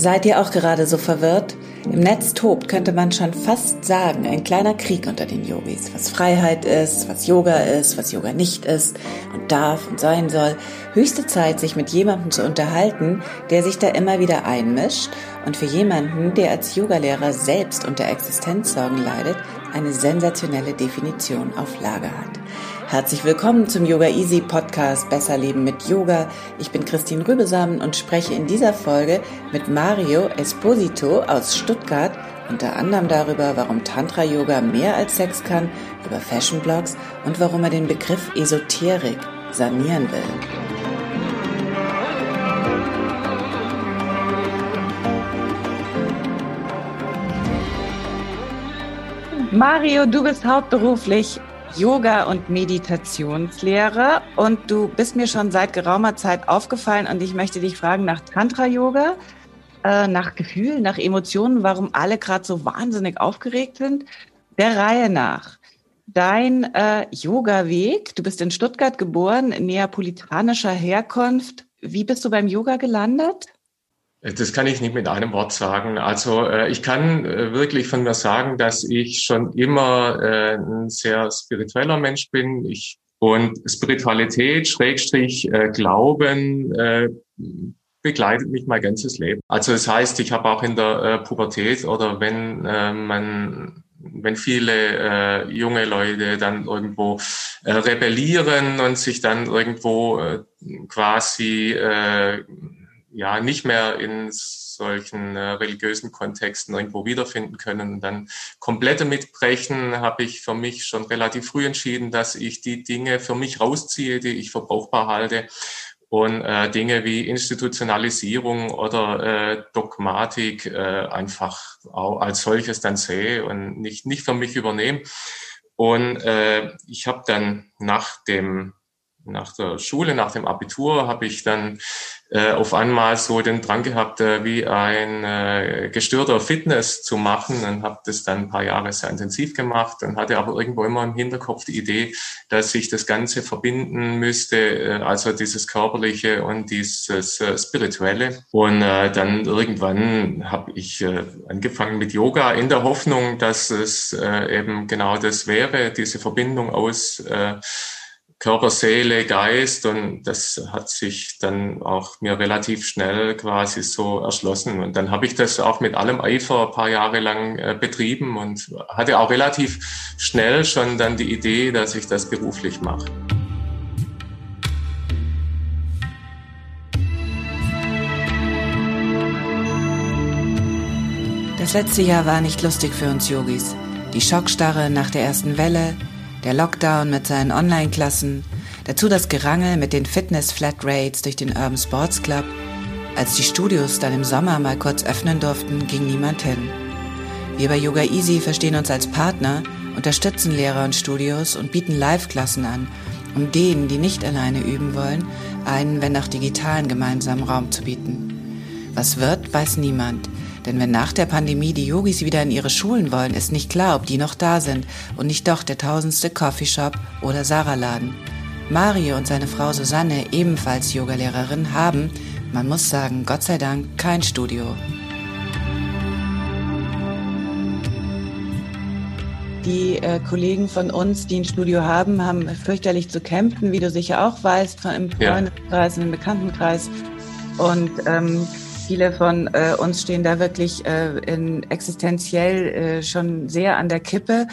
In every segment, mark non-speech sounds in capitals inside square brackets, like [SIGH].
Seid ihr auch gerade so verwirrt? Im Netz tobt, könnte man schon fast sagen, ein kleiner Krieg unter den Yogis. Was Freiheit ist, was Yoga ist, was Yoga nicht ist und darf und sein soll. Höchste Zeit, sich mit jemandem zu unterhalten, der sich da immer wieder einmischt und für jemanden, der als Yogalehrer selbst unter Existenzsorgen leidet, eine sensationelle Definition auf Lager hat. Herzlich willkommen zum Yoga Easy Podcast Besser Leben mit Yoga. Ich bin Christine Rübesamen und spreche in dieser Folge mit Mario Esposito aus Stuttgart unter anderem darüber, warum Tantra Yoga mehr als Sex kann, über Fashion Blogs und warum er den Begriff Esoterik sanieren will. Mario, du bist hauptberuflich Yoga- und Meditationslehrer und du bist mir schon seit geraumer Zeit aufgefallen und ich möchte dich fragen nach Tantra-Yoga, äh, nach Gefühlen, nach Emotionen, warum alle gerade so wahnsinnig aufgeregt sind. Der Reihe nach. Dein äh, Yoga-Weg, du bist in Stuttgart geboren, neapolitanischer Herkunft. Wie bist du beim Yoga gelandet? Das kann ich nicht mit einem Wort sagen. Also äh, ich kann äh, wirklich von mir sagen, dass ich schon immer äh, ein sehr spiritueller Mensch bin. Ich und Spiritualität, Schrägstrich, Glauben begleitet mich mein ganzes Leben. Also das heißt, ich habe auch in der Pubertät oder wenn man wenn viele äh, junge Leute dann irgendwo äh, rebellieren und sich dann irgendwo äh, quasi äh, ja nicht mehr in solchen äh, religiösen Kontexten irgendwo wiederfinden können und dann komplette mitbrechen, habe ich für mich schon relativ früh entschieden, dass ich die Dinge für mich rausziehe, die ich für brauchbar halte und äh, Dinge wie Institutionalisierung oder äh, Dogmatik äh, einfach auch als solches dann sehe und nicht, nicht für mich übernehme. Und äh, ich habe dann nach dem nach der Schule, nach dem Abitur, habe ich dann äh, auf einmal so den Drang gehabt, äh, wie ein äh, gestörter Fitness zu machen und habe das dann ein paar Jahre sehr intensiv gemacht und hatte aber irgendwo immer im Hinterkopf die Idee, dass ich das Ganze verbinden müsste, äh, also dieses körperliche und dieses äh, spirituelle. Und äh, dann irgendwann habe ich äh, angefangen mit Yoga in der Hoffnung, dass es äh, eben genau das wäre, diese Verbindung aus äh, Körper, Seele, Geist und das hat sich dann auch mir relativ schnell quasi so erschlossen. Und dann habe ich das auch mit allem Eifer ein paar Jahre lang äh, betrieben und hatte auch relativ schnell schon dann die Idee, dass ich das beruflich mache. Das letzte Jahr war nicht lustig für uns Yogis. Die Schockstarre nach der ersten Welle, der Lockdown mit seinen Online-Klassen, dazu das Gerangel mit den Fitness-Flatrates durch den Urban Sports Club. Als die Studios dann im Sommer mal kurz öffnen durften, ging niemand hin. Wir bei Yoga Easy verstehen uns als Partner, unterstützen Lehrer und Studios und bieten Live-Klassen an, um denen, die nicht alleine üben wollen, einen, wenn auch digitalen gemeinsamen Raum zu bieten. Was wird, weiß niemand. Denn wenn nach der Pandemie die Yogis wieder in ihre Schulen wollen, ist nicht klar, ob die noch da sind und nicht doch der tausendste Coffeeshop oder Sarah-Laden. Mario und seine Frau Susanne, ebenfalls Yogalehrerin, haben, man muss sagen, Gott sei Dank, kein Studio. Die äh, Kollegen von uns, die ein Studio haben, haben fürchterlich zu kämpfen, wie du sicher auch weißt, von im Freundeskreis, ja. im Bekanntenkreis. Und ähm, viele von äh, uns stehen da wirklich äh, in existenziell äh, schon sehr an der Kippe.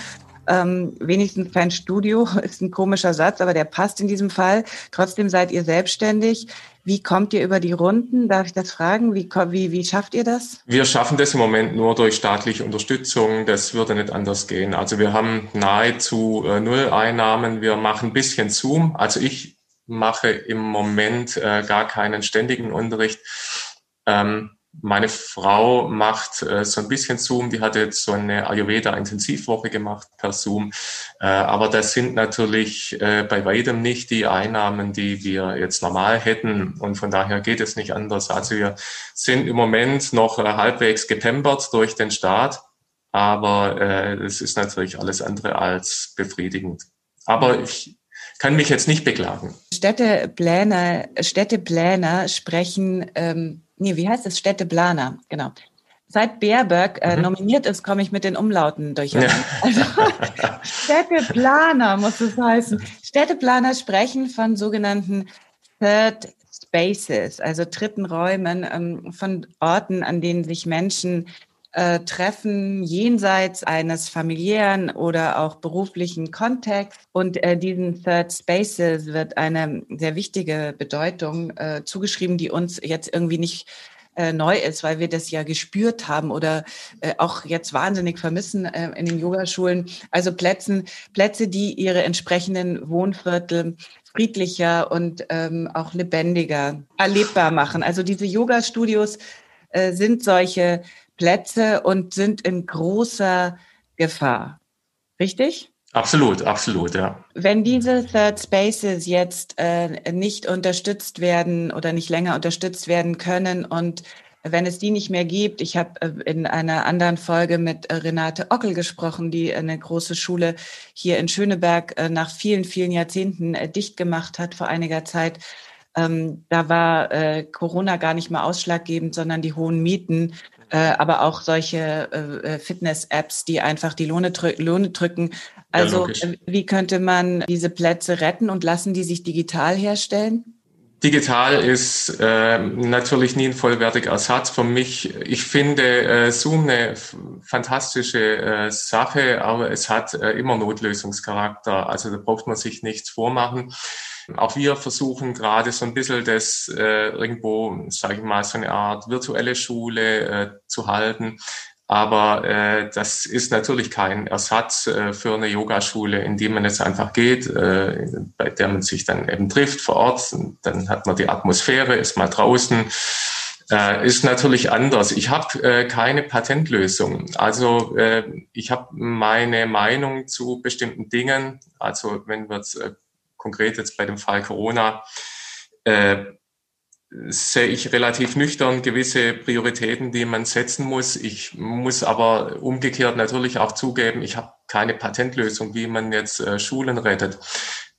ähm, wenigstens kein Studio, [LAUGHS] ist ein komischer Satz, aber der passt in diesem Fall. Trotzdem seid ihr selbstständig. Wie kommt ihr über die Runden? Darf ich das fragen? Wie, wie, wie schafft ihr das? Wir schaffen das im Moment nur durch staatliche Unterstützung. Das würde nicht anders gehen. Also wir haben nahezu äh, null Einnahmen. Wir machen ein bisschen Zoom. Also ich mache im Moment äh, gar keinen ständigen Unterricht. Ähm, meine Frau macht äh, so ein bisschen Zoom, die hat jetzt so eine Ayurveda-Intensivwoche gemacht per Zoom. Äh, aber das sind natürlich äh, bei weitem nicht die Einnahmen, die wir jetzt normal hätten. Und von daher geht es nicht anders. Also wir sind im Moment noch äh, halbwegs gepempert durch den Staat. Aber äh, es ist natürlich alles andere als befriedigend. Aber ich kann mich jetzt nicht beklagen. Städtepläner, Städtepläner sprechen ähm nee, wie heißt es? Städteplaner, genau. Seit Baerbock äh, mhm. nominiert ist, komme ich mit den Umlauten durcheinander. Ja. [LAUGHS] Also, Städteplaner muss es heißen. Städteplaner sprechen von sogenannten Third Spaces, also dritten Räumen, ähm, von Orten, an denen sich Menschen äh, treffen, jenseits eines familiären oder auch beruflichen Kontexts. Und äh, diesen Third Spaces wird eine sehr wichtige Bedeutung äh, zugeschrieben, die uns jetzt irgendwie nicht äh, neu ist, weil wir das ja gespürt haben oder äh, auch jetzt wahnsinnig vermissen äh, in den Yogaschulen. Also Plätzen, Plätze, die ihre entsprechenden Wohnviertel friedlicher und ähm, auch lebendiger erlebbar machen. Also diese Yoga-Studios äh, sind solche Plätze und sind in großer Gefahr. Richtig? Absolut, absolut, ja. Wenn diese Third Spaces jetzt äh, nicht unterstützt werden oder nicht länger unterstützt werden können und wenn es die nicht mehr gibt, ich habe äh, in einer anderen Folge mit äh, Renate Ockel gesprochen, die eine große Schule hier in Schöneberg äh, nach vielen, vielen Jahrzehnten dicht gemacht hat vor einiger Zeit. Ähm, da war Corona gar nicht mehr ausschlaggebend, sondern die hohen Mieten äh, aber auch solche äh, äh, Fitness-Apps, die einfach die Lohne, drü Lohne drücken. Also ja, äh, wie könnte man diese Plätze retten und lassen die sich digital herstellen? Digital ist äh, natürlich nie ein vollwertiger Ersatz für mich. Ich finde äh, Zoom eine fantastische äh, Sache, aber es hat äh, immer Notlösungscharakter. Also da braucht man sich nichts vormachen. Auch wir versuchen gerade so ein bisschen das äh, irgendwo, sage ich mal, so eine Art virtuelle Schule äh, zu halten. Aber äh, das ist natürlich kein Ersatz äh, für eine Yogaschule, in die man jetzt einfach geht, äh, bei der man sich dann eben trifft vor Ort. Dann hat man die Atmosphäre, ist mal draußen. Äh, ist natürlich anders. Ich habe äh, keine Patentlösung. Also äh, ich habe meine Meinung zu bestimmten Dingen. Also wenn wir jetzt äh, konkret jetzt bei dem Fall Corona, äh, sehe ich relativ nüchtern gewisse Prioritäten, die man setzen muss. Ich muss aber umgekehrt natürlich auch zugeben, ich habe keine Patentlösung, wie man jetzt äh, Schulen rettet.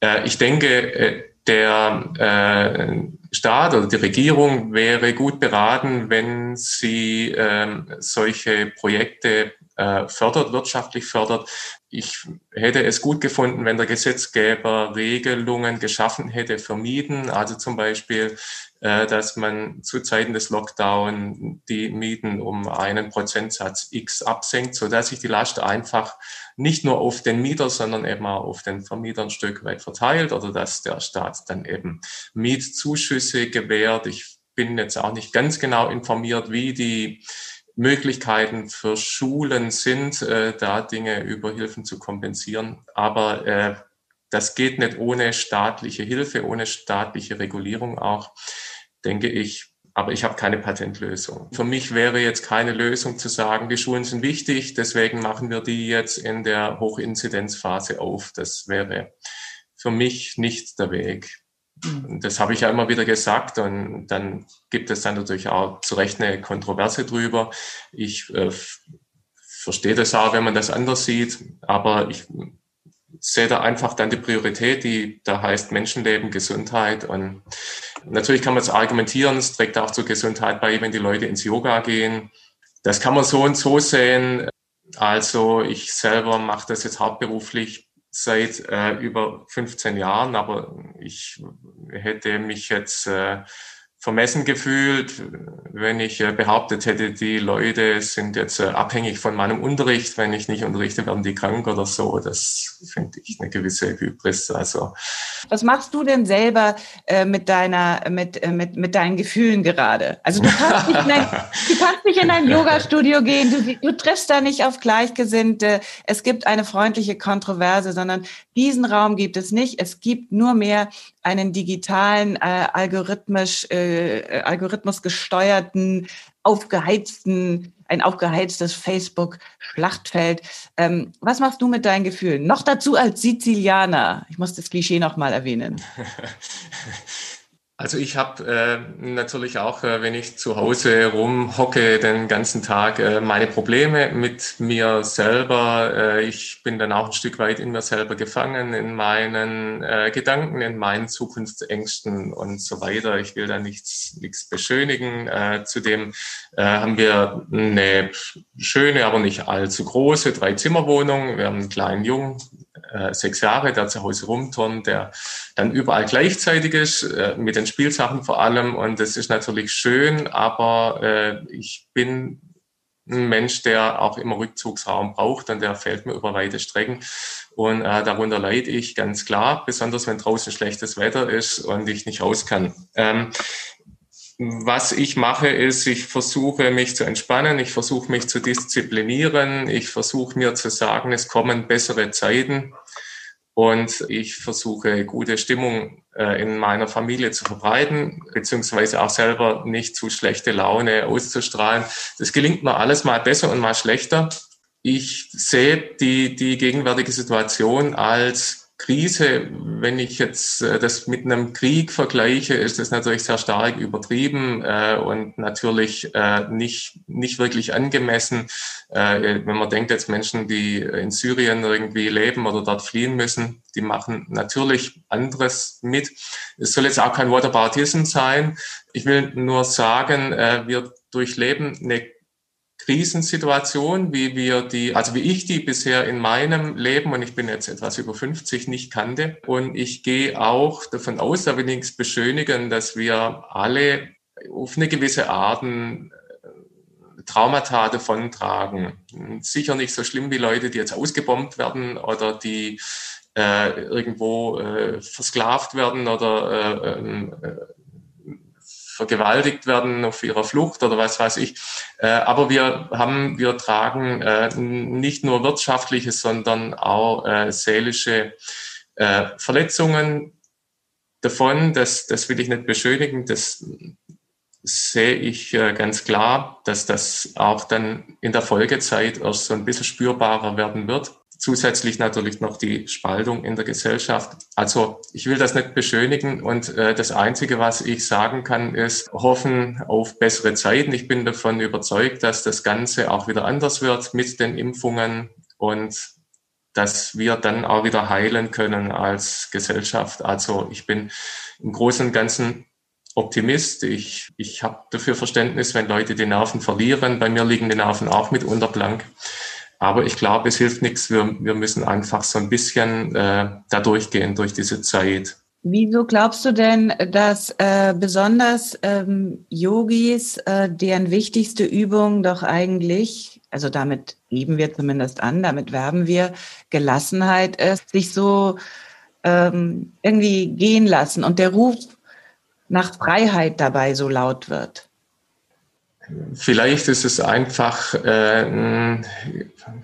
Äh, ich denke, äh, der äh, Staat oder die Regierung wäre gut beraten, wenn sie ähm, solche Projekte äh, fördert, wirtschaftlich fördert, ich hätte es gut gefunden, wenn der Gesetzgeber Regelungen geschaffen hätte für Mieten, also zum Beispiel, äh, dass man zu Zeiten des Lockdown die Mieten um einen Prozentsatz X absenkt, so dass sich die Last einfach nicht nur auf den Mieter, sondern eben auch auf den Vermieter ein Stück weit verteilt oder dass der Staat dann eben Mietzuschüsse gewährt. Ich bin jetzt auch nicht ganz genau informiert, wie die Möglichkeiten für Schulen sind, äh, da Dinge über Hilfen zu kompensieren. Aber äh, das geht nicht ohne staatliche Hilfe, ohne staatliche Regulierung auch, denke ich. Aber ich habe keine Patentlösung. Für mich wäre jetzt keine Lösung zu sagen, die Schulen sind wichtig, deswegen machen wir die jetzt in der Hochinzidenzphase auf. Das wäre für mich nicht der Weg. Mhm. Das habe ich ja immer wieder gesagt und dann gibt es dann natürlich auch zu Recht eine Kontroverse drüber. Ich äh, verstehe das auch, wenn man das anders sieht, aber ich sehe da einfach dann die Priorität, die da heißt Menschenleben, Gesundheit und natürlich kann man es argumentieren, es trägt auch zur Gesundheit bei, wenn die Leute ins Yoga gehen. Das kann man so und so sehen. Also ich selber mache das jetzt hauptberuflich seit äh, über 15 Jahren, aber ich hätte mich jetzt äh, vermessen gefühlt, wenn ich äh, behauptet hätte, die Leute sind jetzt äh, abhängig von meinem Unterricht. Wenn ich nicht unterrichte, werden die krank oder so. Das finde ich eine gewisse Hybris. Also. Was machst du denn selber äh, mit deiner, mit, mit, mit deinen Gefühlen gerade? Also du kannst nicht in ein, du kannst nicht in ein Yoga-Studio gehen, du, du triffst da nicht auf Gleichgesinnte. Es gibt eine freundliche Kontroverse, sondern diesen Raum gibt es nicht. Es gibt nur mehr einen digitalen, äh, algorithmisch, äh, Algorithmus gesteuerten, aufgeheizten, ein aufgeheiztes Facebook-Schlachtfeld. Ähm, was machst du mit deinen Gefühlen? Noch dazu als Sizilianer. Ich muss das Klischee nochmal erwähnen. [LAUGHS] Also ich habe äh, natürlich auch, äh, wenn ich zu Hause rumhocke den ganzen Tag, äh, meine Probleme mit mir selber. Äh, ich bin dann auch ein Stück weit in mir selber gefangen, in meinen äh, Gedanken, in meinen Zukunftsängsten und so weiter. Ich will da nichts, nichts beschönigen. Äh, zudem äh, haben wir eine schöne, aber nicht allzu große Drei-Zimmer-Wohnung. Wir haben einen kleinen Jungen, äh, sechs Jahre, der zu Hause rumturnt, der dann überall gleichzeitig ist, äh, mit den Spielsachen vor allem. Und das ist natürlich schön, aber äh, ich bin ein Mensch, der auch immer Rückzugsraum braucht und der fällt mir über weite Strecken. Und äh, darunter leide ich ganz klar, besonders wenn draußen schlechtes Wetter ist und ich nicht raus kann. Ähm, was ich mache, ist, ich versuche mich zu entspannen, ich versuche mich zu disziplinieren, ich versuche mir zu sagen, es kommen bessere Zeiten und ich versuche gute Stimmung äh, in meiner Familie zu verbreiten, beziehungsweise auch selber nicht zu schlechte Laune auszustrahlen. Das gelingt mir alles mal besser und mal schlechter. Ich sehe die, die gegenwärtige Situation als Krise, wenn ich jetzt äh, das mit einem Krieg vergleiche, ist das natürlich sehr stark übertrieben äh, und natürlich äh, nicht, nicht wirklich angemessen. Äh, wenn man denkt jetzt Menschen, die in Syrien irgendwie leben oder dort fliehen müssen, die machen natürlich anderes mit. Es soll jetzt auch kein Whataboutism sein. Ich will nur sagen, äh, wir durchleben eine Krisensituation, wie wir die, also wie ich die bisher in meinem Leben, und ich bin jetzt etwas über 50, nicht kannte. Und ich gehe auch davon aus, da will ich nichts beschönigen, dass wir alle auf eine gewisse Art äh, Traumata davontragen. Sicher nicht so schlimm wie Leute, die jetzt ausgebombt werden oder die äh, irgendwo äh, versklavt werden oder äh, ähm, äh, vergewaltigt werden auf ihrer Flucht oder was weiß ich. Äh, aber wir haben, wir tragen äh, nicht nur wirtschaftliche, sondern auch äh, seelische Verletzungen davon. Das, das will ich nicht beschönigen. Das sehe ich ganz klar, dass das auch dann in der Folgezeit erst so ein bisschen spürbarer werden wird zusätzlich natürlich noch die Spaltung in der Gesellschaft. Also ich will das nicht beschönigen und äh, das Einzige, was ich sagen kann, ist hoffen auf bessere Zeiten. Ich bin davon überzeugt, dass das Ganze auch wieder anders wird mit den Impfungen und dass wir dann auch wieder heilen können als Gesellschaft. Also ich bin im Großen und Ganzen Optimist. Ich, ich habe dafür Verständnis, wenn Leute die Nerven verlieren. Bei mir liegen die Nerven auch mitunter blank. Aber ich glaube, es hilft nichts. Wir, wir müssen einfach so ein bisschen äh, da durchgehen durch diese Zeit. Wieso glaubst du denn, dass äh, besonders ähm, Yogis, äh, deren wichtigste Übung doch eigentlich, also damit geben wir zumindest an, damit werben wir, Gelassenheit ist, sich so ähm, irgendwie gehen lassen und der Ruf nach Freiheit dabei so laut wird? Vielleicht ist es einfach äh, ein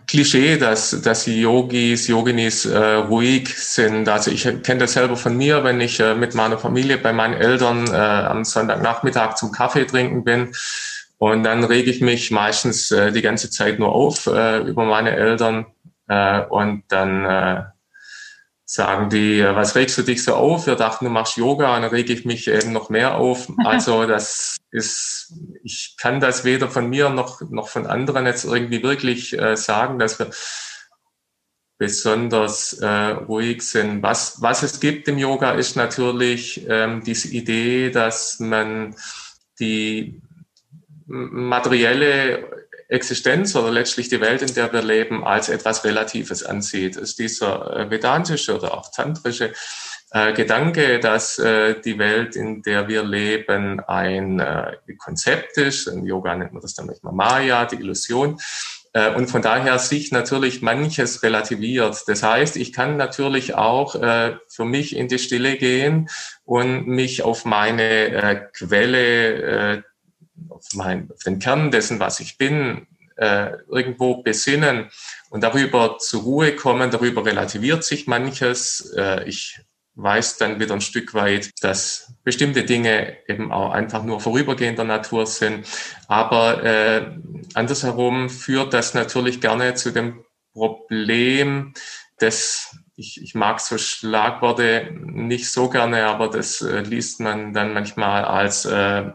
Klischee, dass, dass Yogis, Yoginis äh, ruhig sind. Also ich kenne das selber von mir, wenn ich äh, mit meiner Familie bei meinen Eltern äh, am Sonntagnachmittag zum Kaffee trinken bin. Und dann rege ich mich meistens äh, die ganze Zeit nur auf äh, über meine Eltern. Äh, und dann äh, sagen die, was regst du dich so auf? Wir dachten, du machst Yoga und dann rege ich mich eben noch mehr auf. [LAUGHS] Also das ist, ich kann das weder von mir noch, noch von anderen jetzt irgendwie wirklich äh, sagen, dass wir besonders äh, ruhig sind. Was, was es gibt im Yoga ist natürlich ähm, diese Idee, dass man die materielle Existenz oder letztlich die Welt, in der wir leben, als etwas Relatives ansieht. Ist dieser äh, vedantische oder auch tantrische äh, Gedanke, dass äh, die Welt, in der wir leben, ein äh, Konzept ist. Im Yoga nennt man das dann manchmal Maya, die Illusion. Äh, und von daher sich natürlich manches relativiert. Das heißt, ich kann natürlich auch äh, für mich in die Stille gehen und mich auf meine äh, Quelle, äh, mein, den Kern dessen, was ich bin, äh, irgendwo besinnen und darüber zur Ruhe kommen. Darüber relativiert sich manches. Äh, ich weiß dann wieder ein Stück weit, dass bestimmte Dinge eben auch einfach nur vorübergehender Natur sind. Aber äh, andersherum führt das natürlich gerne zu dem Problem des ich, ich mag so Schlagworte nicht so gerne, aber das äh, liest man dann manchmal als äh,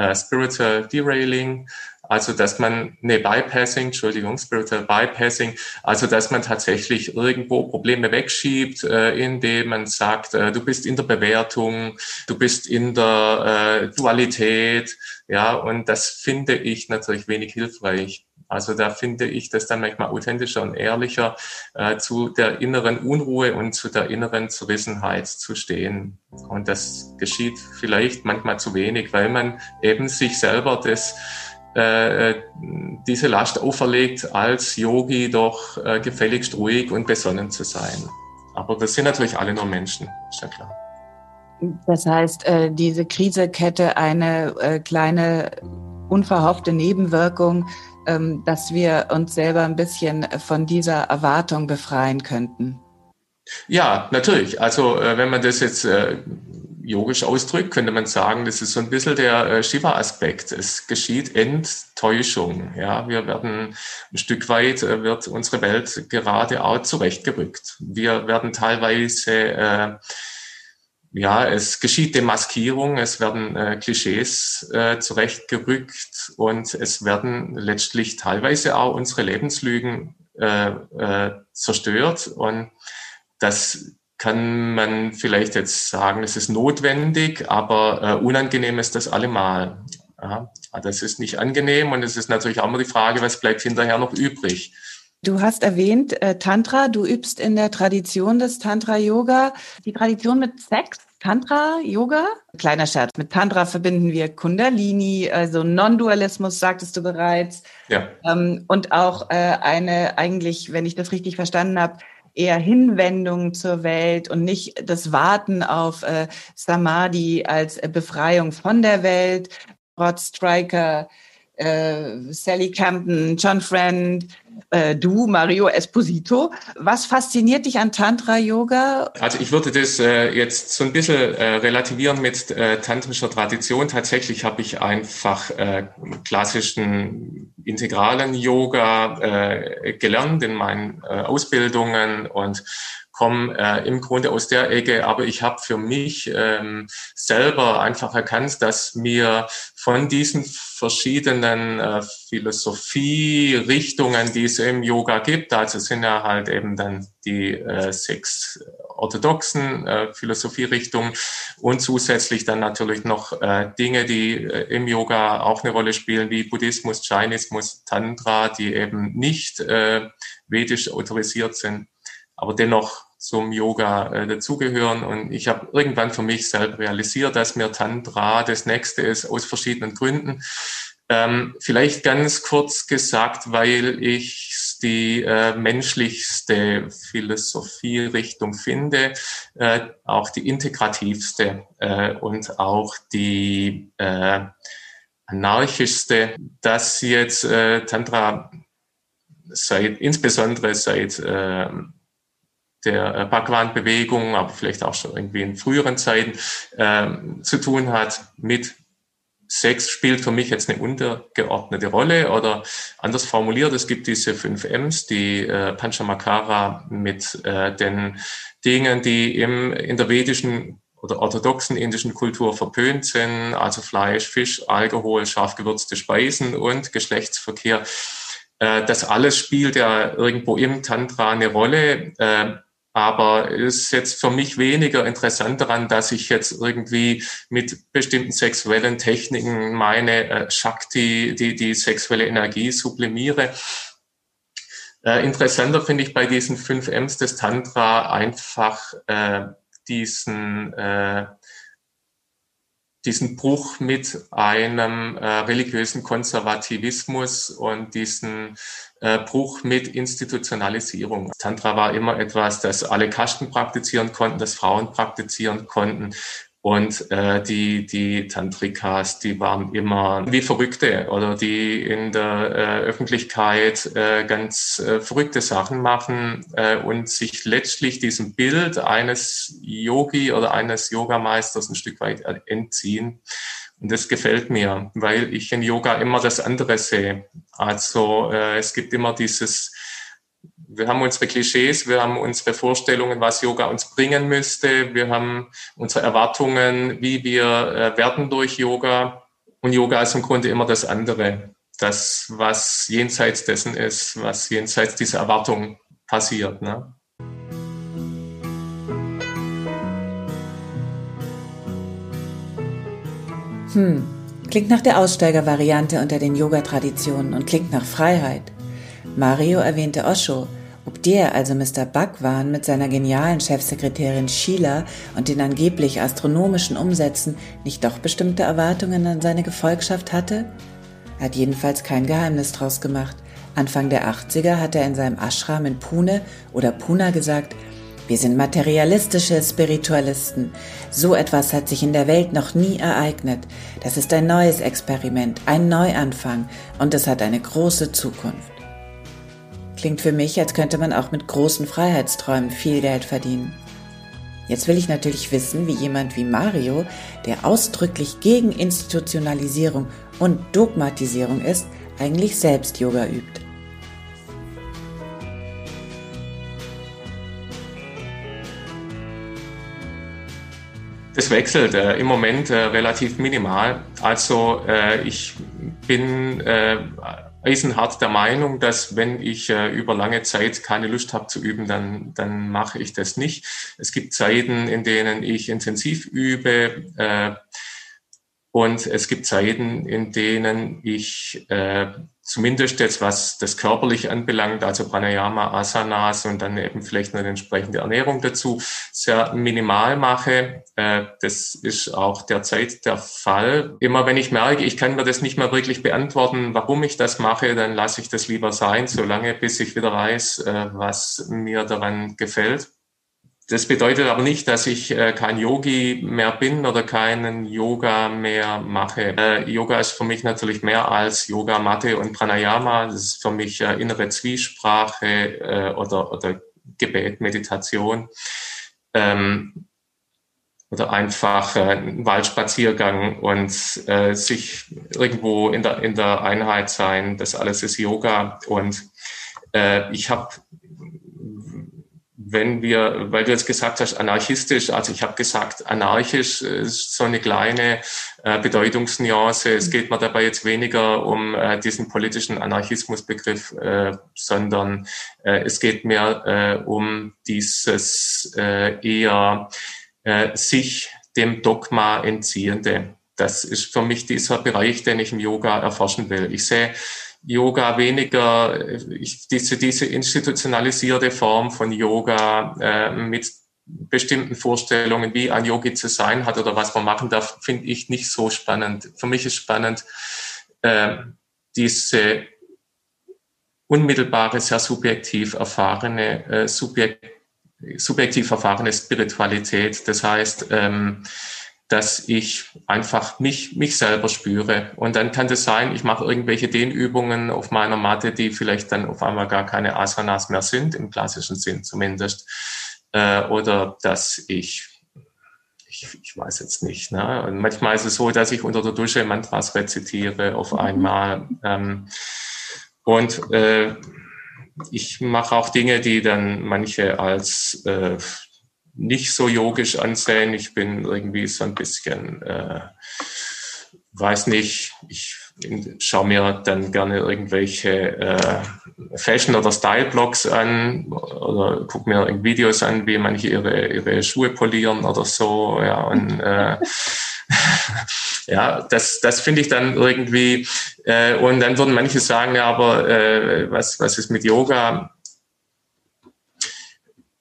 äh, Spiritual Derailing also, dass man, ne, Bypassing, Entschuldigung, Spiritual Bypassing, also, dass man tatsächlich irgendwo Probleme wegschiebt, äh, indem man sagt, äh, du bist in der Bewertung, du bist in der äh, Dualität, ja, und das finde ich natürlich wenig hilfreich. Also da finde ich das dann manchmal authentischer und ehrlicher, äh, zu der inneren Unruhe und zu der inneren Zerrissenheit zu stehen. Und das geschieht vielleicht manchmal zu wenig, weil man eben sich selber das äh, äh, diese Last auferlegt, als Yogi doch äh, gefälligst ruhig und besonnen zu sein. Aber das sind natürlich alle nur Menschen, ist ja klar. Das heißt, diese Krise hätte eine kleine unverhoffte Nebenwirkung, dass wir uns selber ein bisschen von dieser Erwartung befreien könnten. Ja, natürlich. Also wenn man das jetzt yogisch ausdrückt, könnte man sagen, das ist so ein bisschen der äh, Shiva-Aspekt. Es geschieht Enttäuschung. Ja, wir werden ein Stück weit äh, wird unsere Welt gerade auch zurechtgerückt. Wir werden teilweise äh, ja, es geschieht Demaskierung, es werden äh, Klischees äh, zurechtgerückt und es werden letztlich teilweise auch unsere Lebenslügen äh, äh, zerstört. Und das kann man vielleicht jetzt sagen, es ist notwendig, aber äh, unangenehm ist das allemal. Ja, das ist nicht angenehm und es ist natürlich auch immer die Frage, was bleibt hinterher noch übrig. Du hast erwähnt äh, Tantra, du übst in der Tradition des Tantra-Yoga. Die Tradition mit Sex, Tantra-Yoga? Kleiner Scherz, mit Tantra verbinden wir Kundalini, also Non-Dualismus, sagtest du bereits. Ja. Ähm, und auch äh, eine, eigentlich, wenn ich das richtig verstanden habe, eher Hinwendung zur Welt und nicht das Warten auf äh, Samadhi als äh, Befreiung von der Welt. Rod Striker, äh, Sally Campton, John Friend, äh, du, Mario Esposito. Was fasziniert dich an Tantra-Yoga? Also ich würde das äh, jetzt so ein bisschen äh, relativieren mit äh, tantrischer Tradition. Tatsächlich habe ich einfach äh, klassischen integralen Yoga gelernt in meinen Ausbildungen und komme äh, im Grunde aus der Ecke, aber ich habe für mich ähm, selber einfach erkannt, dass mir von diesen verschiedenen äh, Philosophie-Richtungen, die es im Yoga gibt, also sind ja halt eben dann die äh, sechs orthodoxen äh, Philosophierichtungen und zusätzlich dann natürlich noch äh, Dinge, die äh, im Yoga auch eine Rolle spielen, wie Buddhismus, Jainismus, Tantra, die eben nicht äh, vedisch autorisiert sind, aber dennoch zum Yoga äh, dazugehören. Und ich habe irgendwann für mich selber realisiert, dass mir Tantra das nächste ist, aus verschiedenen Gründen. Ähm, vielleicht ganz kurz gesagt, weil ich die äh, menschlichste Philosophierichtung finde, äh, auch die integrativste äh, und auch die äh, anarchischste, dass jetzt äh, Tantra seit, insbesondere seit äh, der äh, Bhagwan-Bewegung, aber vielleicht auch schon irgendwie in früheren Zeiten äh, zu tun hat mit Sex spielt für mich jetzt eine untergeordnete Rolle oder anders formuliert, es gibt diese fünf M's, die äh, Panchamakara mit äh, den Dingen, die im, in der vedischen oder orthodoxen indischen Kultur verpönt sind, also Fleisch, Fisch, Alkohol, scharf gewürzte Speisen und Geschlechtsverkehr. Äh, das alles spielt ja irgendwo im Tantra eine Rolle. Äh, aber ist jetzt für mich weniger interessant daran, dass ich jetzt irgendwie mit bestimmten sexuellen Techniken meine äh, Shakti, die, die sexuelle Energie sublimiere. Äh, interessanter finde ich bei diesen fünf M's des Tantra einfach äh, diesen äh, diesen Bruch mit einem äh, religiösen Konservativismus und diesen äh, Bruch mit Institutionalisierung. Tantra war immer etwas, das alle Kasten praktizieren konnten, das Frauen praktizieren konnten. Und äh, die, die Tantrikas, die waren immer wie Verrückte oder die in der äh, Öffentlichkeit äh, ganz äh, verrückte Sachen machen äh, und sich letztlich diesem Bild eines Yogi oder eines Yogameisters ein Stück weit entziehen. Und das gefällt mir, weil ich in Yoga immer das andere sehe. Also äh, es gibt immer dieses wir haben unsere Klischees, wir haben unsere Vorstellungen, was Yoga uns bringen müsste, wir haben unsere Erwartungen, wie wir äh, werden durch Yoga. Und Yoga ist im Grunde immer das andere, das, was jenseits dessen ist, was jenseits dieser Erwartung passiert. Ne? Hm, klingt nach der Aussteigervariante unter den Yoga-Traditionen und klingt nach Freiheit. Mario erwähnte Osho, ob der, also Mr. Bhagwan, mit seiner genialen Chefsekretärin Sheila und den angeblich astronomischen Umsätzen nicht doch bestimmte Erwartungen an seine Gefolgschaft hatte? Er hat jedenfalls kein Geheimnis draus gemacht. Anfang der 80er hat er in seinem Ashram in Pune oder Puna gesagt, wir sind materialistische Spiritualisten. So etwas hat sich in der Welt noch nie ereignet. Das ist ein neues Experiment, ein Neuanfang und es hat eine große Zukunft. Klingt für mich, als könnte man auch mit großen Freiheitsträumen viel Geld verdienen. Jetzt will ich natürlich wissen, wie jemand wie Mario, der ausdrücklich gegen Institutionalisierung und Dogmatisierung ist, eigentlich selbst Yoga übt. Das wechselt äh, im Moment äh, relativ minimal. Also äh, ich bin äh, eisenhart der Meinung, dass wenn ich äh, über lange Zeit keine Lust habe zu üben, dann, dann mache ich das nicht. Es gibt Zeiten, in denen ich intensiv übe äh, und es gibt Zeiten, in denen ich äh, zumindest jetzt, was das körperlich anbelangt, also Pranayama, Asanas und dann eben vielleicht eine entsprechende Ernährung dazu, sehr minimal mache. Äh, das ist auch derzeit der Fall. Immer wenn ich merke, ich kann mir das nicht mehr wirklich beantworten, warum ich das mache, dann lasse ich das lieber sein, solange bis ich wieder weiß, äh, was mir daran gefällt. Das bedeutet aber nicht, dass ich äh, kein Yogi mehr bin oder keinen Yoga mehr mache. Äh, Yoga ist für mich natürlich mehr als Yoga, Mathe und Pranayama. Das ist für mich äh, innere Zwiesprache äh, oder, oder Gebet, Meditation. Ähm, oder einfach äh, ein Waldspaziergang und äh, sich irgendwo in der, in der Einheit sein. Das alles ist Yoga. Und ich habe wenn wir, weil du jetzt gesagt hast, anarchistisch, also ich habe gesagt, anarchisch ist so eine kleine äh, Bedeutungsnuance. Es geht mir dabei jetzt weniger um äh, diesen politischen Anarchismusbegriff, äh, sondern äh, es geht mehr äh, um dieses äh, eher äh, sich dem Dogma entziehende. Das ist für mich dieser Bereich, den ich im Yoga erforschen will. Ich sehe Yoga weniger, ich, diese, diese institutionalisierte Form von Yoga äh, mit bestimmten Vorstellungen, wie ein Yogi zu sein hat oder was man machen darf, finde ich nicht so spannend. Für mich ist spannend äh, diese unmittelbare, sehr subjektiv erfahrene, äh, subjekt, subjektiv erfahrene Spiritualität. Das heißt, ähm, dass ich einfach mich, mich selber spüre. Und dann kann das sein, ich mache irgendwelche Dehnübungen auf meiner Matte, die vielleicht dann auf einmal gar keine Asanas mehr sind, im klassischen Sinn zumindest. Äh, oder dass ich, ich, ich weiß jetzt nicht. Ne? Und manchmal ist es so, dass ich unter der Dusche Mantras rezitiere auf einmal. Ähm, und äh, ich mache auch Dinge, die dann manche als äh, nicht so yogisch ansehen. Ich bin irgendwie so ein bisschen, äh, weiß nicht, ich schaue mir dann gerne irgendwelche äh, Fashion- oder Style-Blogs an oder gucke mir Videos an, wie manche ihre, ihre Schuhe polieren oder so. Ja, und [LAUGHS] äh, [LAUGHS] ja, das, das finde ich dann irgendwie, äh, und dann würden manche sagen, ja, aber äh, was, was ist mit Yoga?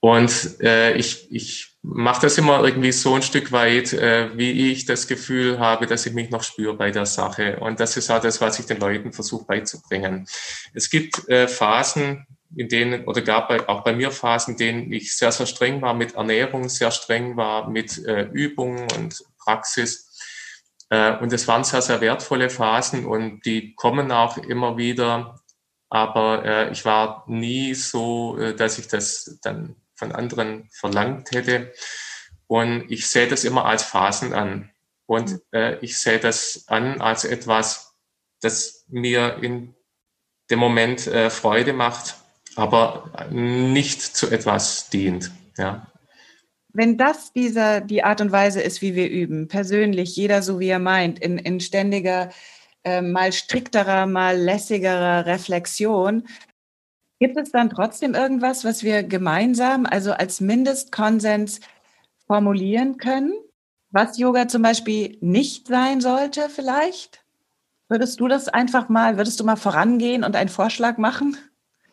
Und äh, ich, ich mache das immer irgendwie so ein Stück weit, äh, wie ich das Gefühl habe, dass ich mich noch spüre bei der Sache. Und das ist auch das, was ich den Leuten versuche beizubringen. Es gibt äh, Phasen, in denen, oder gab auch bei mir Phasen, in denen ich sehr, sehr streng war mit Ernährung, sehr streng war mit äh, Übungen und Praxis. Äh, und es waren sehr, sehr wertvolle Phasen und die kommen auch immer wieder. Aber äh, ich war nie so, äh, dass ich das dann von anderen verlangt hätte. Und ich sehe das immer als Phasen an. Und äh, ich sehe das an als etwas, das mir in dem Moment äh, Freude macht, aber nicht zu etwas dient. Ja. Wenn das dieser, die Art und Weise ist, wie wir üben, persönlich, jeder so wie er meint, in, in ständiger, äh, mal strikterer, mal lässigerer Reflexion, Gibt es dann trotzdem irgendwas, was wir gemeinsam, also als Mindestkonsens formulieren können, was Yoga zum Beispiel nicht sein sollte vielleicht? Würdest du das einfach mal, würdest du mal vorangehen und einen Vorschlag machen?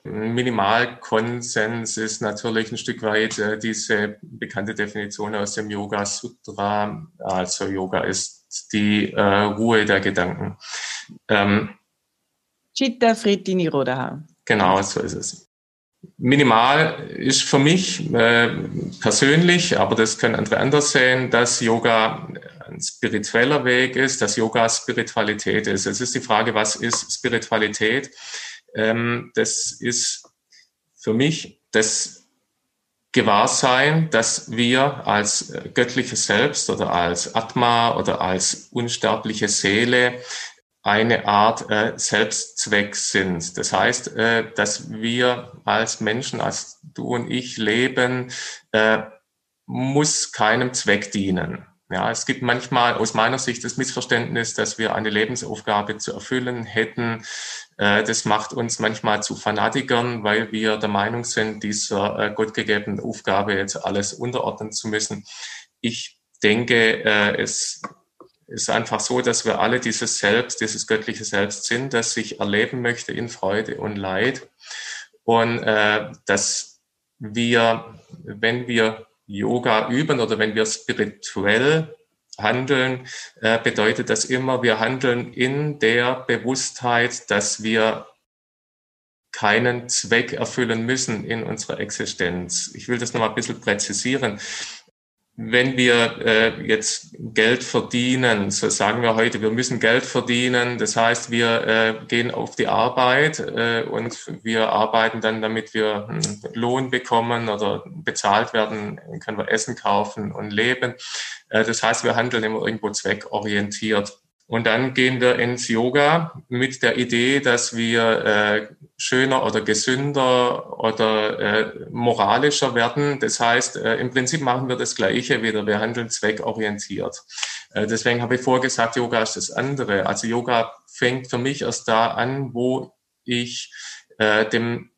Minimalkonsens ist natürlich ein Stück weit äh, diese bekannte Definition aus dem Yoga Sutra. Also Yoga ist die äh, Ruhe der Gedanken. Ähm, Chitta Fritti Nirodha. Genau, so ist es. Minimal ist für mich äh, persönlich, aber das können andere anders sehen, dass Yoga ein spiritueller Weg ist, dass Yoga Spiritualität ist. Es ist die Frage, was ist Spiritualität? Ähm, das ist für mich das Gewahrsein, dass wir als göttliches Selbst oder als Atma oder als unsterbliche Seele eine Art äh, Selbstzweck sind. Das heißt, äh, dass wir als Menschen, als du und ich leben, äh, muss keinem Zweck dienen. Ja, es gibt manchmal aus meiner Sicht das Missverständnis, dass wir eine Lebensaufgabe zu erfüllen hätten. Äh, das macht uns manchmal zu Fanatikern, weil wir der Meinung sind, dieser äh, gottgegebenen Aufgabe jetzt alles unterordnen zu müssen. Ich denke, äh, es ist einfach so, dass wir alle dieses Selbst, dieses göttliche Selbst sind, das sich erleben möchte in Freude und Leid. Und äh, dass wir, wenn wir Yoga üben oder wenn wir spirituell handeln, äh, bedeutet das immer, wir handeln in der Bewusstheit, dass wir keinen Zweck erfüllen müssen in unserer Existenz. Ich will das nochmal ein bisschen präzisieren wenn wir äh, jetzt Geld verdienen, so sagen wir heute, wir müssen Geld verdienen. Das heißt, wir äh, gehen auf die Arbeit äh, und wir arbeiten dann, damit wir einen Lohn bekommen oder bezahlt werden, können wir Essen kaufen und leben. Äh, das heißt, wir handeln immer irgendwo zweckorientiert. Und dann gehen wir ins Yoga mit der Idee, dass wir äh, schöner oder gesünder oder äh, moralischer werden. Das heißt, äh, im Prinzip machen wir das Gleiche wieder. Wir handeln zweckorientiert. Äh, deswegen habe ich vorgesagt, Yoga ist das andere. Also Yoga fängt für mich erst da an, wo ich äh, dem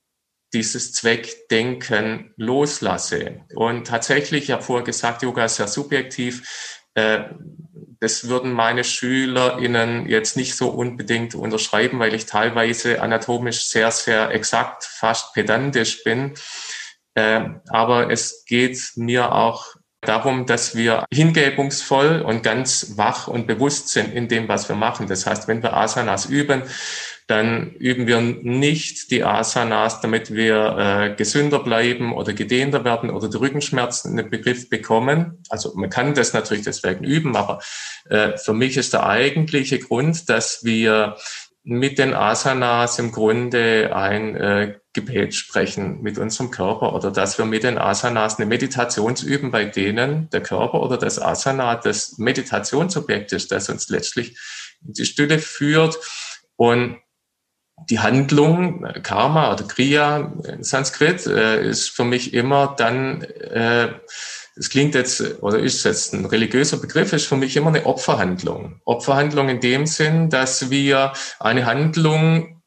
dieses Zweckdenken loslasse. Und tatsächlich, ich habe vorher gesagt, Yoga ist sehr subjektiv. Äh, das würden meine SchülerInnen jetzt nicht so unbedingt unterschreiben, weil ich teilweise anatomisch sehr, sehr exakt, fast pedantisch bin. Äh, aber es geht mir auch darum, dass wir hingebungsvoll und ganz wach und bewusst sind in dem, was wir machen. Das heißt, wenn wir Asanas üben, dann üben wir nicht die Asanas, damit wir äh, gesünder bleiben oder gedehnter werden oder die Rückenschmerzen einen Begriff bekommen. Also man kann das natürlich deswegen üben, aber äh, für mich ist der eigentliche Grund, dass wir mit den Asanas im Grunde ein äh, Gebet sprechen mit unserem Körper oder dass wir mit den Asanas eine Meditation üben, bei denen der Körper oder das Asana das Meditationsobjekt ist, das uns letztlich in die Stille führt und die Handlung, Karma oder Kriya in Sanskrit, äh, ist für mich immer dann, äh, es klingt jetzt oder ist jetzt ein religiöser Begriff, ist für mich immer eine Opferhandlung. Opferhandlung in dem Sinn, dass wir eine Handlung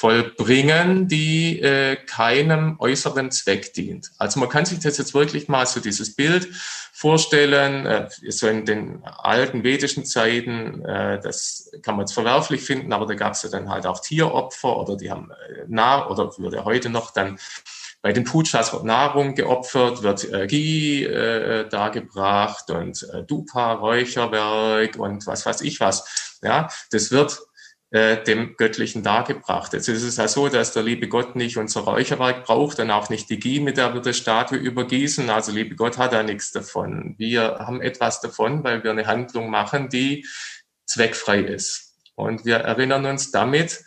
vollbringen, die äh, keinem äußeren Zweck dient. Also man kann sich das jetzt wirklich mal so dieses Bild vorstellen, äh, so in den alten vedischen Zeiten, äh, das kann man jetzt verwerflich finden, aber da gab es ja dann halt auch Tieropfer oder die haben äh, nah oder würde heute noch dann bei den Pujas wird Nahrung geopfert, wird äh, Ghee äh, dargebracht und äh, Dupa, Räucherwerk und was weiß ich was. Ja, das wird äh, dem Göttlichen dargebracht. Jetzt ist es ja so, dass der liebe Gott nicht unser Räucherwerk braucht und auch nicht die Gie, mit der wir die Statue übergießen. Also liebe Gott hat da nichts davon. Wir haben etwas davon, weil wir eine Handlung machen, die zweckfrei ist. Und wir erinnern uns damit,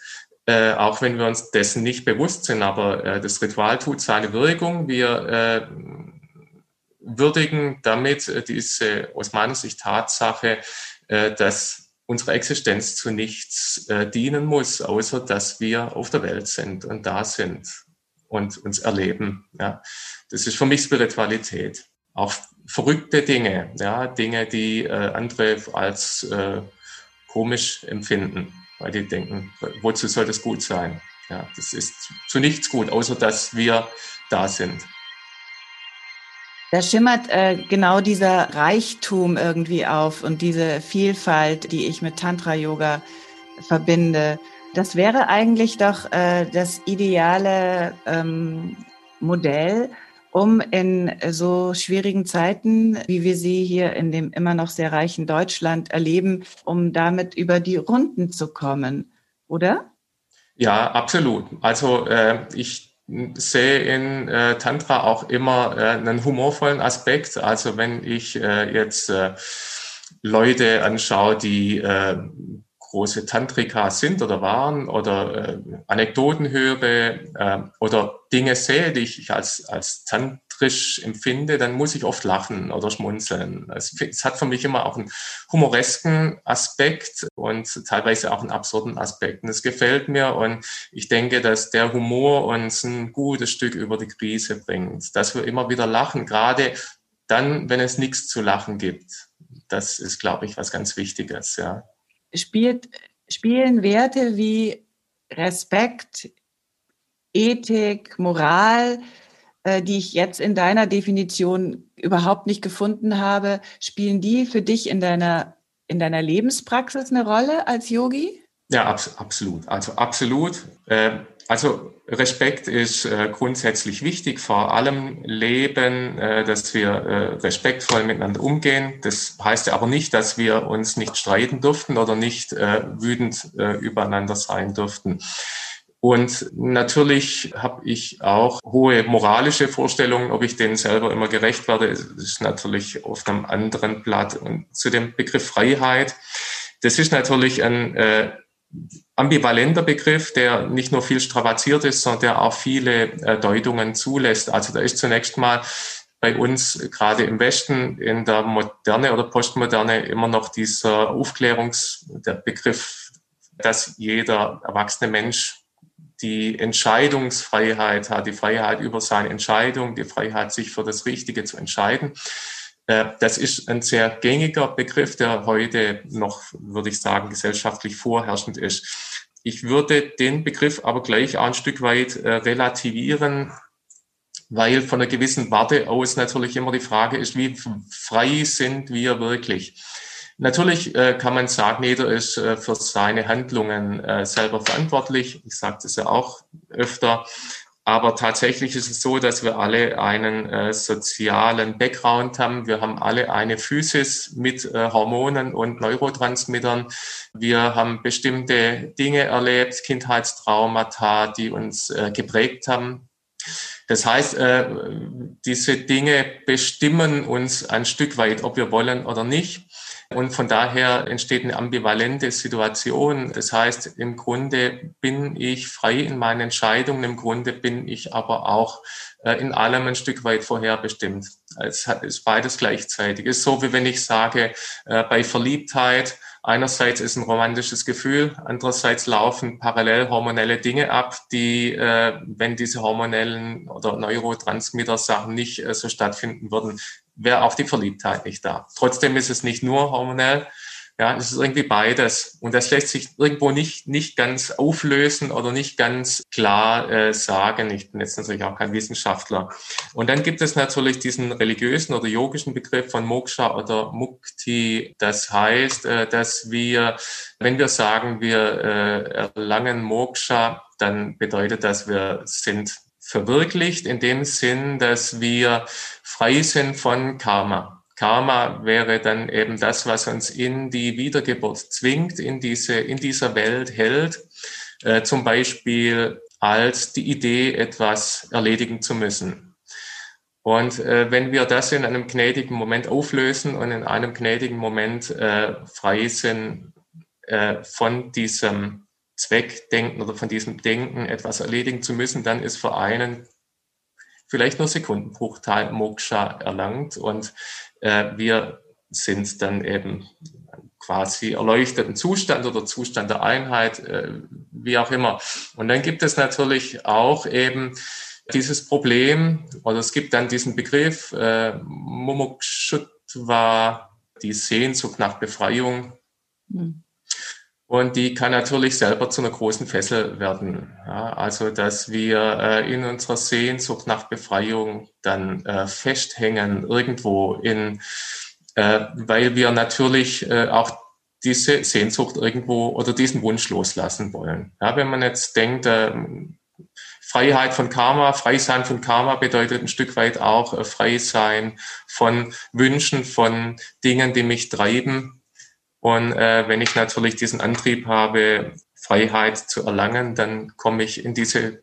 äh, auch wenn wir uns dessen nicht bewusst sind, aber äh, das Ritual tut seine Wirkung. Wir äh, würdigen damit äh, diese aus meiner Sicht Tatsache, äh, dass unsere Existenz zu nichts äh, dienen muss, außer dass wir auf der Welt sind und da sind und uns erleben. Ja. Das ist für mich Spiritualität. Auch verrückte Dinge, ja, Dinge, die äh, andere als äh, komisch empfinden, weil die denken, wozu soll das gut sein? Ja, das ist zu nichts gut, außer dass wir da sind. Da schimmert äh, genau dieser Reichtum irgendwie auf und diese Vielfalt, die ich mit Tantra-Yoga verbinde. Das wäre eigentlich doch äh, das ideale ähm, Modell, um in so schwierigen Zeiten, wie wir sie hier in dem immer noch sehr reichen Deutschland erleben, um damit über die Runden zu kommen, oder? Ja, absolut. Also äh, ich sehe in äh, Tantra auch immer äh, einen humorvollen Aspekt. Also wenn ich äh, jetzt äh, Leute anschaue, die äh, große Tantrika sind oder waren oder äh, Anekdoten höre oder Dinge sehe, die ich als, als tantrisch empfinde, dann muss ich oft lachen oder schmunzeln. Es, es hat für mich immer auch einen humoresken Aspekt und teilweise auch einen absurden Aspekt. Und es gefällt mir und ich denke, dass der Humor uns ein gutes Stück über die Krise bringt, dass wir immer wieder lachen, gerade dann, wenn es nichts zu lachen gibt. Das ist, glaube ich, was ganz Wichtiges, ja spielt, spielen Werte wie Respekt, Ethik, Moral, die ich jetzt in deiner Definition überhaupt nicht gefunden habe, spielen die für dich in deiner, in deiner Lebenspraxis eine Rolle als Yogi? Ja, abs absolut. Also absolut. Äh, also Respekt ist äh, grundsätzlich wichtig, vor allem Leben, äh, dass wir äh, respektvoll miteinander umgehen. Das heißt aber nicht, dass wir uns nicht streiten durften oder nicht äh, wütend äh, übereinander sein durften. Und natürlich habe ich auch hohe moralische Vorstellungen, ob ich denen selber immer gerecht werde, das ist natürlich auf einem anderen Blatt. Und zu dem Begriff Freiheit, das ist natürlich ein äh, ambivalenter Begriff, der nicht nur viel strapaziert ist, sondern der auch viele äh, Deutungen zulässt. Also da ist zunächst mal bei uns gerade im Westen in der Moderne oder Postmoderne immer noch dieser Aufklärungs, der Begriff, dass jeder erwachsene Mensch die Entscheidungsfreiheit hat, die Freiheit über seine Entscheidung, die Freiheit, sich für das Richtige zu entscheiden. Äh, das ist ein sehr gängiger Begriff, der heute noch, würde ich sagen, gesellschaftlich vorherrschend ist. Ich würde den Begriff aber gleich ein Stück weit äh, relativieren, weil von einer gewissen Warte aus natürlich immer die Frage ist, wie frei sind wir wirklich? Natürlich äh, kann man sagen, jeder ist für seine Handlungen selber verantwortlich. Ich sage das ja auch öfter. Aber tatsächlich ist es so, dass wir alle einen äh, sozialen Background haben. Wir haben alle eine Physis mit äh, Hormonen und Neurotransmittern. Wir haben bestimmte Dinge erlebt, Kindheitstraumata, die uns äh, geprägt haben. Das heißt, äh, diese Dinge bestimmen uns ein Stück weit, ob wir wollen oder nicht. Und von daher entsteht eine ambivalente Situation. Das heißt, im Grunde bin ich frei in meinen Entscheidungen, im Grunde bin ich aber auch äh, in allem ein Stück weit vorherbestimmt. Es ist beides gleichzeitig. Es ist so, wie wenn ich sage, äh, bei Verliebtheit, einerseits ist ein romantisches Gefühl, andererseits laufen parallel hormonelle Dinge ab, die, äh, wenn diese hormonellen oder Neurotransmitter-Sachen nicht so stattfinden würden, wäre auch die Verliebtheit nicht da. Trotzdem ist es nicht nur hormonell, ja, es ist irgendwie beides. Und das lässt sich irgendwo nicht, nicht ganz auflösen oder nicht ganz klar äh, sagen. Ich bin jetzt natürlich auch kein Wissenschaftler. Und dann gibt es natürlich diesen religiösen oder yogischen Begriff von Moksha oder Mukti. Das heißt, äh, dass wir, wenn wir sagen, wir äh, erlangen Moksha, dann bedeutet das, wir sind verwirklicht in dem Sinn, dass wir frei sind von Karma. Karma wäre dann eben das, was uns in die Wiedergeburt zwingt, in diese, in dieser Welt hält. Äh, zum Beispiel als die Idee, etwas erledigen zu müssen. Und äh, wenn wir das in einem gnädigen Moment auflösen und in einem gnädigen Moment äh, frei sind äh, von diesem Zweckdenken oder von diesem Denken, etwas erledigen zu müssen, dann ist für einen vielleicht nur Sekundenbruchteil Moksha erlangt und äh, wir sind dann eben quasi erleuchteten Zustand oder Zustand der Einheit, äh, wie auch immer. Und dann gibt es natürlich auch eben dieses Problem, oder es gibt dann diesen Begriff, äh, Mumukshutva, die Sehnsucht nach Befreiung. Mhm. Und die kann natürlich selber zu einer großen Fessel werden. Ja, also, dass wir äh, in unserer Sehnsucht nach Befreiung dann äh, festhängen irgendwo in, äh, weil wir natürlich äh, auch diese Sehnsucht irgendwo oder diesen Wunsch loslassen wollen. Ja, wenn man jetzt denkt, äh, Freiheit von Karma, Freisein von Karma bedeutet ein Stück weit auch äh, Freisein von Wünschen, von Dingen, die mich treiben. Und äh, wenn ich natürlich diesen Antrieb habe, Freiheit zu erlangen, dann komme ich in diese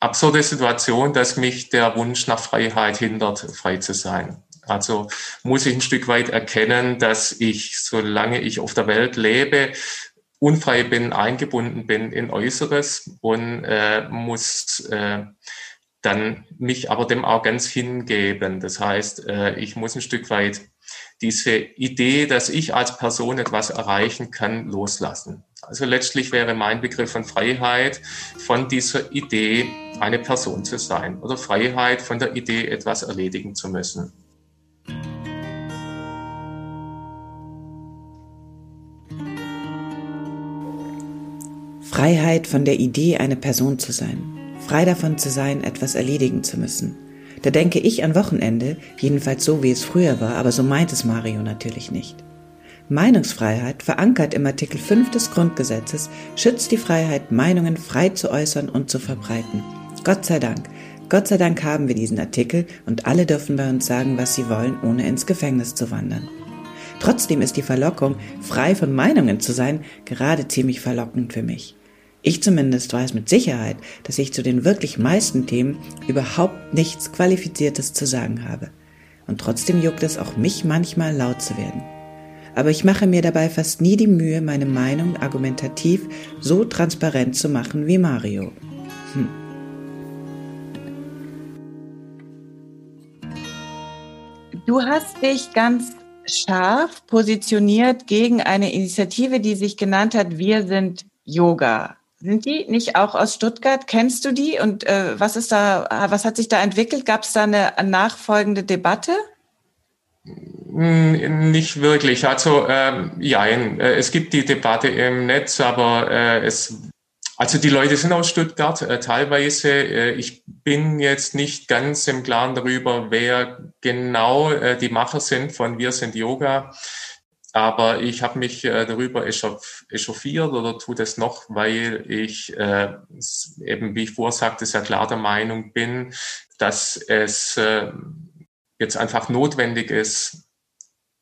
absurde Situation, dass mich der Wunsch nach Freiheit hindert, frei zu sein. Also muss ich ein Stück weit erkennen, dass ich, solange ich auf der Welt lebe, unfrei bin, eingebunden bin in Äußeres und äh, muss äh, dann mich aber dem auch ganz hingeben. Das heißt, äh, ich muss ein Stück weit diese Idee, dass ich als Person etwas erreichen kann, loslassen. Also letztlich wäre mein Begriff von Freiheit von dieser Idee, eine Person zu sein oder Freiheit von der Idee, etwas erledigen zu müssen. Freiheit von der Idee, eine Person zu sein. Frei davon zu sein, etwas erledigen zu müssen. Da denke ich an Wochenende, jedenfalls so wie es früher war, aber so meint es Mario natürlich nicht. Meinungsfreiheit, verankert im Artikel 5 des Grundgesetzes, schützt die Freiheit, Meinungen frei zu äußern und zu verbreiten. Gott sei Dank. Gott sei Dank haben wir diesen Artikel und alle dürfen bei uns sagen, was sie wollen, ohne ins Gefängnis zu wandern. Trotzdem ist die Verlockung, frei von Meinungen zu sein, gerade ziemlich verlockend für mich. Ich zumindest weiß mit Sicherheit, dass ich zu den wirklich meisten Themen überhaupt nichts Qualifiziertes zu sagen habe. Und trotzdem juckt es auch mich manchmal laut zu werden. Aber ich mache mir dabei fast nie die Mühe, meine Meinung argumentativ so transparent zu machen wie Mario. Hm. Du hast dich ganz scharf positioniert gegen eine Initiative, die sich genannt hat, Wir sind Yoga. Sind die nicht auch aus Stuttgart? Kennst du die? Und äh, was ist da, was hat sich da entwickelt? Gab es da eine nachfolgende Debatte? Hm, nicht wirklich. Also ähm, ja, äh, es gibt die Debatte im Netz, aber äh, es also die Leute sind aus Stuttgart äh, teilweise. Äh, ich bin jetzt nicht ganz im Klaren darüber, wer genau äh, die Macher sind von Wir sind Yoga. Aber ich habe mich äh, darüber echauffiert oder tue das noch, weil ich äh, eben, wie ich vorher sagte, sehr klar der Meinung bin, dass es äh, jetzt einfach notwendig ist,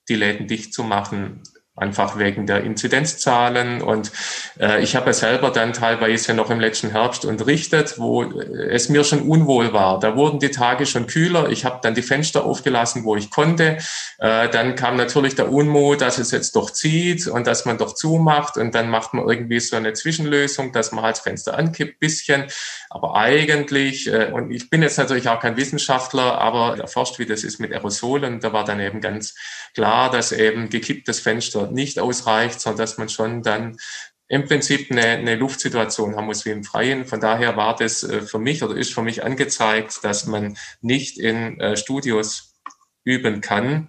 die Läden dicht zu machen, einfach wegen der Inzidenzzahlen. Und äh, ich habe ja selber dann teilweise noch im letzten Herbst unterrichtet, wo es mir schon unwohl war. Da wurden die Tage schon kühler. Ich habe dann die Fenster aufgelassen, wo ich konnte. Äh, dann kam natürlich der Unmut, dass es jetzt doch zieht und dass man doch zumacht. Und dann macht man irgendwie so eine Zwischenlösung, dass man halt das Fenster ankippt, bisschen. Aber eigentlich, äh, und ich bin jetzt natürlich auch kein Wissenschaftler, aber erforscht, wie das ist mit Aerosolen. Da war dann eben ganz klar, dass eben gekipptes Fenster nicht ausreicht, sondern dass man schon dann im Prinzip eine, eine Luftsituation haben muss wie im Freien. Von daher war das äh, für mich oder ist für mich angezeigt, dass man nicht in äh, Studios üben kann.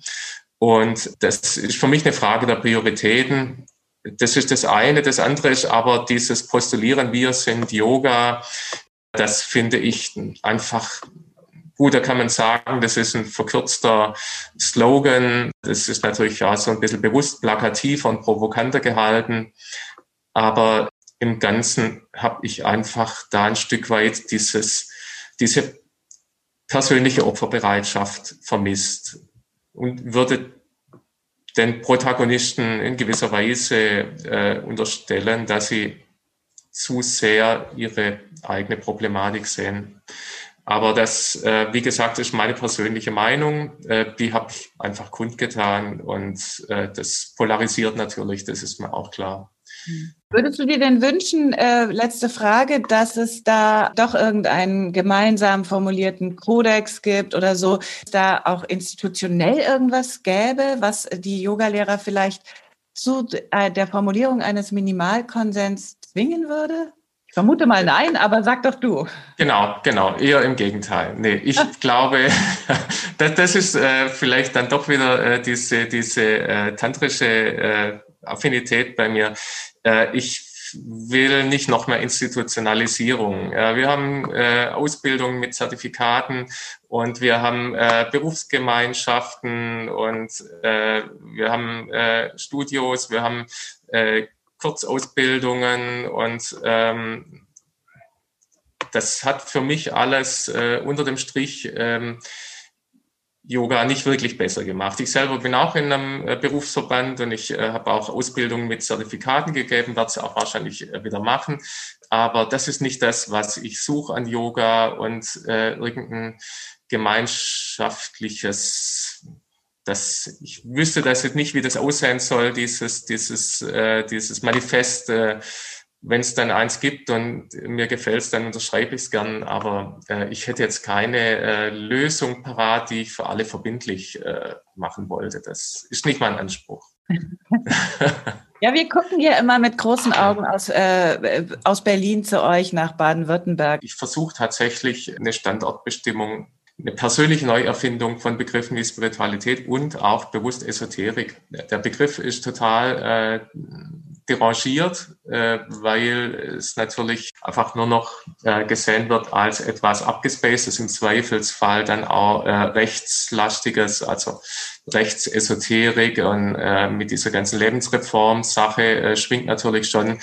Und das ist für mich eine Frage der Prioritäten. Das ist das eine. Das andere ist aber dieses Postulieren, wir sind Yoga. Das finde ich einfach Gut, da kann man sagen, das ist ein verkürzter Slogan. Das ist natürlich auch so ein bisschen bewusst plakativer und provokanter gehalten. Aber im Ganzen habe ich einfach da ein Stück weit dieses diese persönliche Opferbereitschaft vermisst und würde den Protagonisten in gewisser Weise äh, unterstellen, dass sie zu sehr ihre eigene Problematik sehen. Aber das, äh, wie gesagt, ist meine persönliche Meinung. Äh, die habe ich einfach kundgetan und äh, das polarisiert natürlich, das ist mir auch klar. Würdest du dir denn wünschen, äh, letzte Frage, dass es da doch irgendeinen gemeinsam formulierten Kodex gibt oder so, da auch institutionell irgendwas gäbe, was die Yogalehrer vielleicht zu äh, der Formulierung eines Minimalkonsens zwingen würde? Ich vermute mal nein, aber sag doch du. Genau, genau, eher im Gegenteil. Nee, ich glaube, [LAUGHS] das, das ist äh, vielleicht dann doch wieder äh, diese, diese äh, tantrische äh, Affinität bei mir. Äh, ich will nicht noch mehr Institutionalisierung. wir haben äh, Ausbildung mit Zertifikaten und wir haben äh, Berufsgemeinschaften und äh, wir haben äh, Studios, wir haben äh, Kurzausbildungen und ähm, das hat für mich alles äh, unter dem Strich ähm, Yoga nicht wirklich besser gemacht. Ich selber bin auch in einem äh, Berufsverband und ich äh, habe auch Ausbildungen mit Zertifikaten gegeben, werde es auch wahrscheinlich äh, wieder machen. Aber das ist nicht das, was ich suche an Yoga und äh, irgendein gemeinschaftliches, das ich wüsste das jetzt nicht, wie das aussehen soll, dieses, dieses, äh, dieses Manifest. Äh, wenn es dann eins gibt und mir gefällt es, dann unterschreibe ich es gern. Aber äh, ich hätte jetzt keine äh, Lösung parat, die ich für alle verbindlich äh, machen wollte. Das ist nicht mein Anspruch. [LAUGHS] ja, wir gucken hier immer mit großen Augen aus, äh, aus Berlin zu euch nach Baden-Württemberg. Ich versuche tatsächlich eine Standortbestimmung eine persönliche Neuerfindung von Begriffen wie Spiritualität und auch bewusst Esoterik. Der Begriff ist total äh, derangiert, äh, weil es natürlich einfach nur noch äh, gesehen wird als etwas abgespacedes, im Zweifelsfall dann auch äh, rechtslastiges, also Rechtsesoterik und äh, mit dieser ganzen Lebensreform-Sache äh, schwingt natürlich schon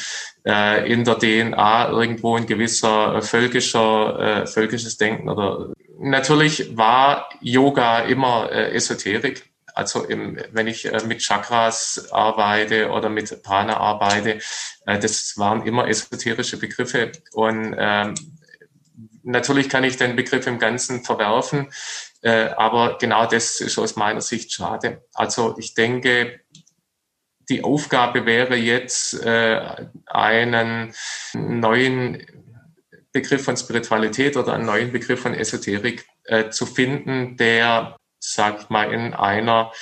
äh, in der DNA irgendwo ein gewisser äh, völkischer, äh, völkisches Denken oder natürlich war Yoga immer äh, Esoterik also im, wenn ich äh, mit Chakras arbeite oder mit Prana arbeite, äh, das waren immer esoterische Begriffe. Und ähm, natürlich kann ich den Begriff im Ganzen verwerfen, äh, aber genau das ist aus meiner Sicht schade. Also ich denke, die Aufgabe wäre jetzt, äh, einen neuen Begriff von Spiritualität oder einen neuen Begriff von Esoterik äh, zu finden, der sag ich mal, in einer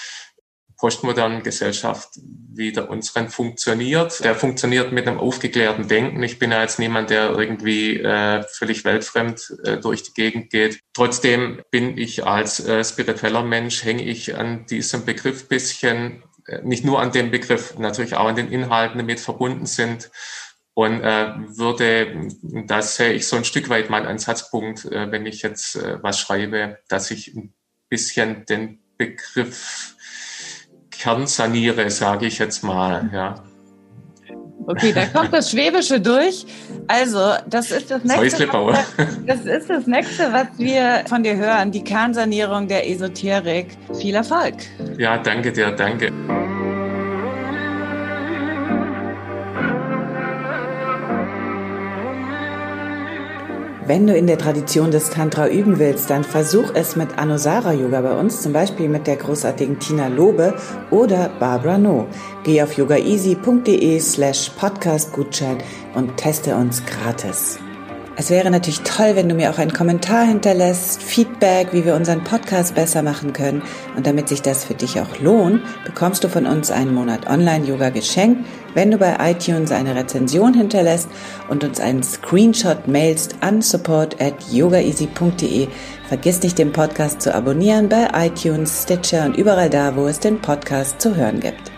postmodernen Gesellschaft wie der unseren funktioniert. Der funktioniert mit einem aufgeklärten Denken. Ich bin ja jetzt niemand, der irgendwie äh, völlig weltfremd äh, durch die Gegend geht. Trotzdem bin ich als äh, spiritueller Mensch, hänge ich an diesem Begriff bisschen, äh, nicht nur an dem Begriff, natürlich auch an den Inhalten, die mit verbunden sind. Und äh, würde, das sehe ich so ein Stück weit mein Ansatzpunkt, äh, wenn ich jetzt äh, was schreibe, dass ich ein bisschen den Begriff kernsaniere, sage ich jetzt mal, ja. Okay, da kommt das Schwäbische durch. Also, das ist das nächste. Was, das ist das nächste, was wir von dir hören, die Kernsanierung der Esoterik. Viel Erfolg. Ja, danke dir, danke. Wenn du in der Tradition des Tantra üben willst, dann versuch es mit Anusara Yoga bei uns, zum Beispiel mit der großartigen Tina Lobe oder Barbara No. Geh auf yogaeasy.de slash podcastgutschein und teste uns gratis. Es wäre natürlich toll, wenn du mir auch einen Kommentar hinterlässt, Feedback, wie wir unseren Podcast besser machen können. Und damit sich das für dich auch lohnt, bekommst du von uns einen Monat Online-Yoga geschenkt, wenn du bei iTunes eine Rezension hinterlässt und uns einen Screenshot mailst an support at yogaeasy.de. Vergiss nicht, den Podcast zu abonnieren bei iTunes, Stitcher und überall da, wo es den Podcast zu hören gibt.